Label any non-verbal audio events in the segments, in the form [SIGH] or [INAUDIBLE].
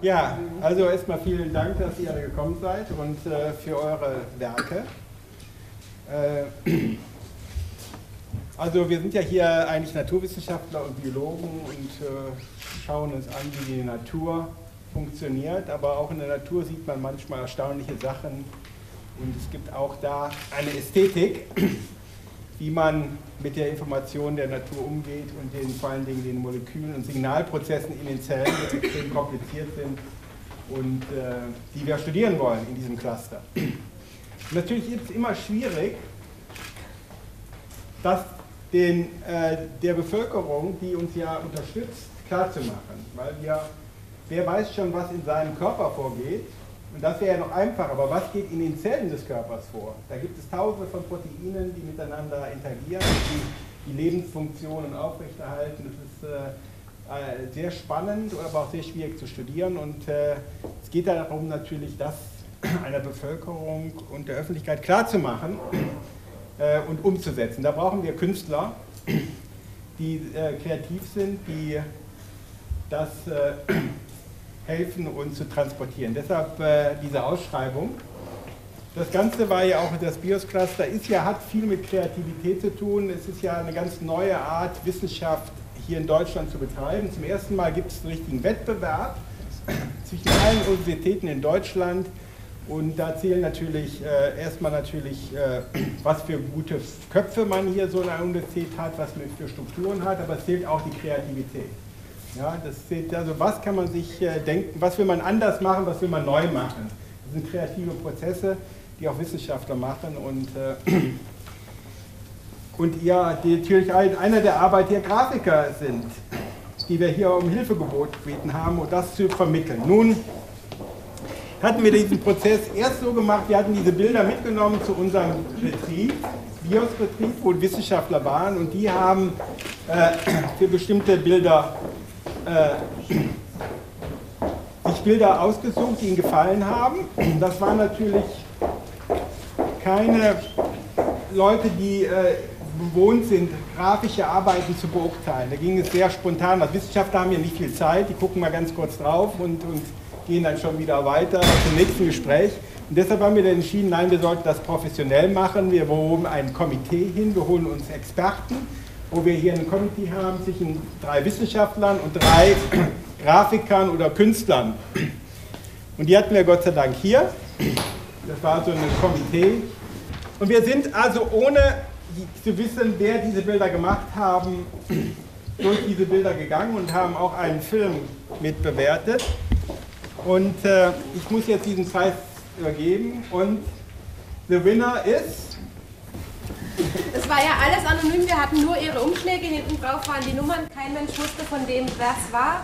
Ja, also erstmal vielen Dank, dass ihr alle gekommen seid und äh, für eure Werke. Äh, also wir sind ja hier eigentlich Naturwissenschaftler und Biologen und äh, schauen uns an, wie die Natur funktioniert, aber auch in der Natur sieht man manchmal erstaunliche Sachen. Und es gibt auch da eine Ästhetik, wie man mit der Information der Natur umgeht und den, vor allen Dingen den Molekülen und Signalprozessen in den Zellen, die extrem kompliziert sind und äh, die wir studieren wollen in diesem Cluster. Und natürlich ist es immer schwierig, das den, äh, der Bevölkerung, die uns ja unterstützt, klarzumachen, weil wir, wer weiß schon, was in seinem Körper vorgeht und das wäre ja noch einfach, aber was geht in den Zellen des Körpers vor? Da gibt es tausende von Proteinen, die miteinander interagieren, die die Lebensfunktionen aufrechterhalten. Das ist äh, sehr spannend, aber auch sehr schwierig zu studieren. Und äh, es geht darum, natürlich das [CLEARS THROAT] einer Bevölkerung und der Öffentlichkeit klarzumachen äh, und umzusetzen. Da brauchen wir Künstler, die äh, kreativ sind, die das äh, helfen, uns zu transportieren. Deshalb äh, diese Ausschreibung. Das Ganze war ja auch das BIOS-Cluster, ist ja, hat viel mit Kreativität zu tun. Es ist ja eine ganz neue Art, Wissenschaft hier in Deutschland zu betreiben. Zum ersten Mal gibt es einen richtigen Wettbewerb [CLEARS THROAT] zwischen allen Universitäten in Deutschland. Und da zählen natürlich äh, erstmal natürlich, äh, [CLEARS THROAT] was für gute Köpfe man hier so in einer Universität hat, was man für Strukturen hat, aber es zählt auch die Kreativität. Ja, das sind, also was kann man sich äh, denken, was will man anders machen, was will man neu machen. Das sind kreative Prozesse, die auch Wissenschaftler machen und, äh, und ja, die natürlich einer der Arbeit hier Grafiker sind, die wir hier um Hilfe gebeten haben, um das zu vermitteln. Nun hatten wir diesen Prozess erst so gemacht, wir hatten diese Bilder mitgenommen zu unserem Betrieb, BIOS-Betrieb, wo Wissenschaftler waren und die haben äh, für bestimmte Bilder sich Bilder ausgesucht, die ihnen gefallen haben. Das waren natürlich keine Leute, die äh, bewohnt sind, grafische Arbeiten zu beurteilen. Da ging es sehr spontan. Als Wissenschaftler haben ja nicht viel Zeit, die gucken mal ganz kurz drauf und, und gehen dann schon wieder weiter zum nächsten Gespräch. Und deshalb haben wir dann entschieden, nein, wir sollten das professionell machen. Wir holen ein Komitee hin, wir holen uns Experten, wo wir hier ein Komitee haben zwischen drei Wissenschaftlern und drei [CLEARS THROAT] Grafikern oder Künstlern. Und die hatten wir Gott sei Dank hier. Das war so ein Komitee. Und wir sind also ohne zu wissen, wer diese Bilder gemacht haben, [CLEARS THROAT] durch diese Bilder gegangen und haben auch einen Film mitbewertet. Und äh, ich muss jetzt diesen Preis übergeben und the winner is es war ja alles anonym, wir hatten nur ihre Umschläge, hinten drauf waren die Nummern, kein Mensch wusste von dem, wer es war.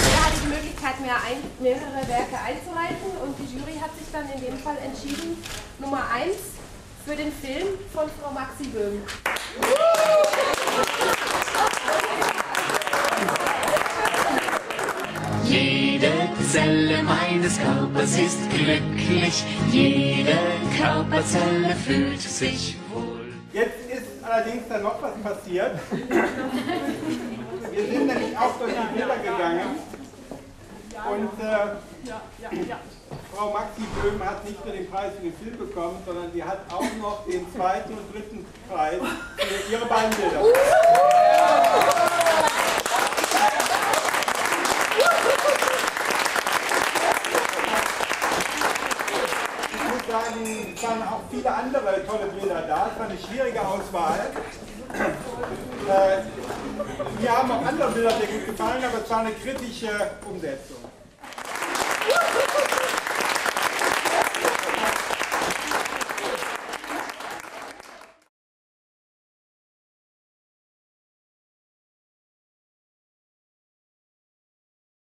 Jeder hatte die Möglichkeit, mehr ein, mehrere Werke einzureichen und die Jury hat sich dann in dem Fall entschieden, Nummer 1 für den Film von Frau Maxi Böhm. Jede Zelle meines Körpers ist glücklich, jede Körperzelle fühlt sich wohl. Allerdings da noch was passiert. Wir sind nämlich auch durch die Bilder gegangen. Und äh, Frau Maxi Böhm hat nicht nur den Preis für den Film bekommen, sondern sie hat auch noch den zweiten und dritten Preis für ihre beiden Bilder. Sagen, es waren auch viele andere tolle Bilder da. Es war eine schwierige Auswahl. Äh, mir haben auch andere Bilder sehr gut gefallen, aber es war eine kritische Umsetzung.